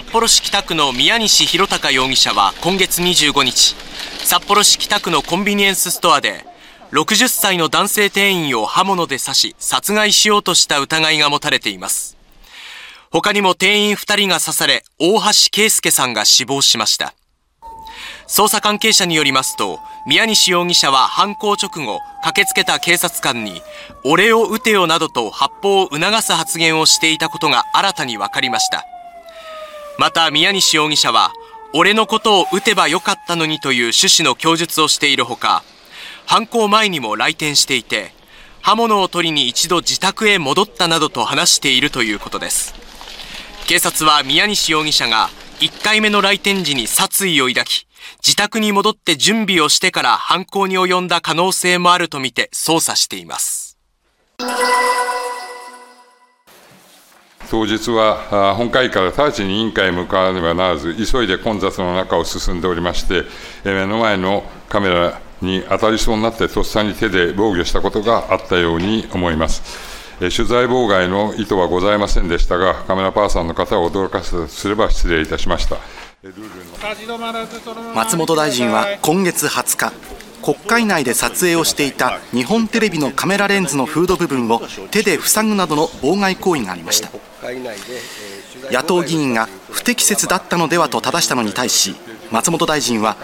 札幌市北区の宮西弘隆容疑者は今月25日札幌市北区のコンビニエンスストアで60歳の男性店員を刃物で刺し殺害しようとした疑いが持たれています。他にも店員2人が刺され大橋圭介さんが死亡しました。捜査関係者によりますと宮西容疑者は犯行直後駆けつけた警察官に俺を撃てよなどと発砲を促す発言をしていたことが新たに分かりました。また宮西容疑者は俺のことを撃てばよかったのにという趣旨の供述をしているほか犯行前にも来店していて刃物を取りに一度自宅へ戻ったなどと話しているということです。警察は宮西容疑者が1回目の来店時に殺意を抱き自宅に戻って準備をしてから犯行に及んだ可能性もあるとみて捜査しています。当日は本会議から直ちに委員会へ向かわねばならず、急いで混雑の中を進んでおりまして、目の前のカメラに当たりそうになって、とっさに手で防御したことがあったように思います。取材妨害の意図はございませんでしたが、カメラパーソンの方を驚かせすれば失礼いたしました。松本大臣は今月20日、国会内で撮影をしていた日本テレビのカメラレンズのフード部分を手で塞ぐなどの妨害行為がありました。野党議員が不適切だったのではと正したのに対し松本大臣は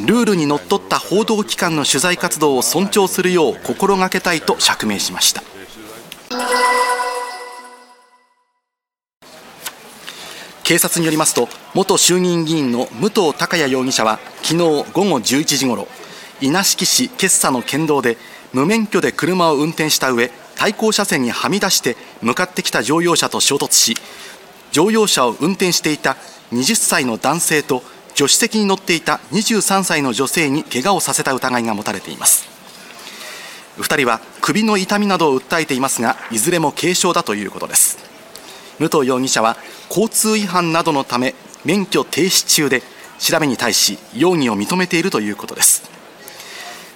ルールにのっとった報道機関の取材活動を尊重するよう心がけたいと釈明しました警察によりますと元衆議院議員の武藤孝也容疑者は昨日午後11時ごろ稲敷市決佐の県道で無免許で車を運転した上対向車線にはみ出して向かってきた乗用車と衝突し乗用車を運転していた20歳の男性と助手席に乗っていた23歳の女性に怪我をさせた疑いが持たれています。2人は首の痛みなどを訴えていますがいずれも軽傷だということです。武藤容疑者は交通違反などのため免許停止中で調べに対し容疑を認めているということです。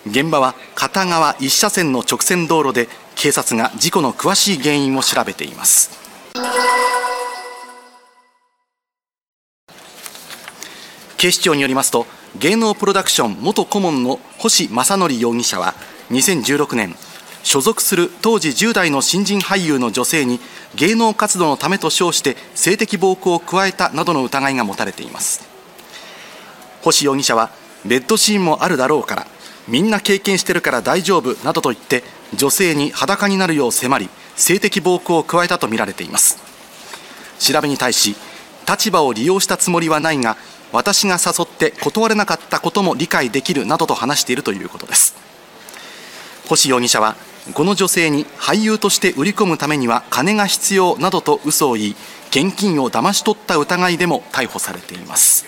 現場は片側1車線の直線道路で警察が事故の詳しい原因を調べています。警視庁によりますと芸能プロダクション元顧問の星正則容疑者は2016年所属する当時10代の新人俳優の女性に芸能活動のためと称して性的暴行を加えたなどの疑いが持たれています。星容疑者はベッドシーンもあるだろうからみんな経験してるから大丈夫などと言って女性に裸になるよう迫り性的暴行を加えたとみられています。調べに対し立場を利用したつもりはないが私が誘って断れなかったことも理解できるなどと話しているということです。星容疑者はこの女性に俳優として売り込むためには金が必要などと嘘を言い現金を騙し取った疑いでも逮捕されています。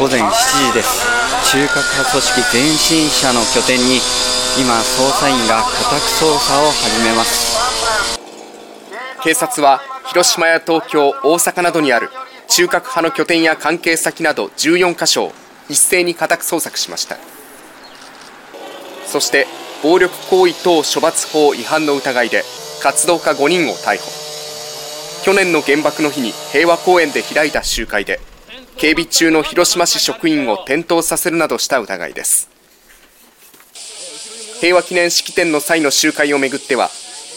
午前7時です。中核派組織前進社の拠点に今捜査員が家宅捜査を始めます。警察は広島や東京、大阪などにある中核派の拠点や関係先など14カ所を一斉に家宅捜索しました。そして暴力行為等処罰法違反の疑いで活動家5人を逮捕。去年の原爆の日に平和公園で開いた集会で警備中の広島市職員を転倒させるなどした疑いです。平和記念式典の際の集会をめぐっては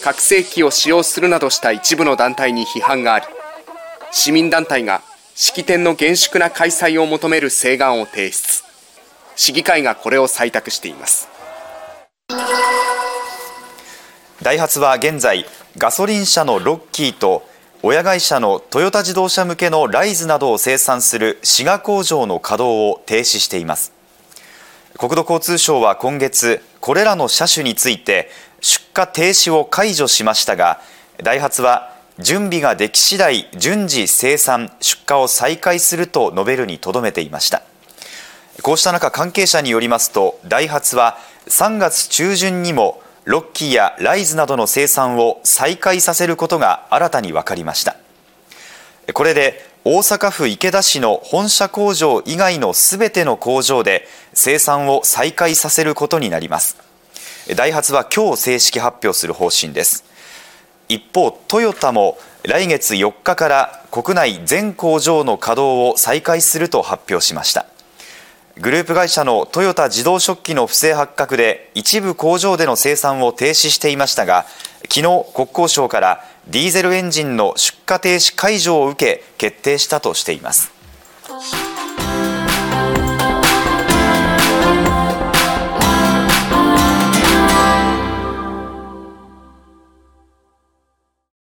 拡声器を使用するなどした一部の団体に批判があり市民団体が式典の厳粛な開催を求める請願を提出。市議会がこれを採択しています。ダイハツは現在ガソリン車のロッキーと親会社のトヨタ自動車向けのライズなどを生産する滋賀工場の稼働を停止しています。国土交通省は今月これらの車種について出荷停止を解除しましたがダイハツは準備ができ次第順次生産出荷を再開すると述べるにとどめていました。こうした中関係者によりますとダイハツは3月中旬にもロッキーやライズなどの生産を再開させることが新たに分かりました。これで大阪府池田市の本社工場以外のすべての工場で生産を再開させることになります。ダイハツは今日正式発表する方針です。一方トヨタも来月4日から国内全工場の稼働を再開すると発表しました。グループ会社のトヨタ自動食器の不正発覚で一部工場での生産を停止していましたが昨日国交省からディーゼルエンジンの出荷停止解除を受け決定したとしています。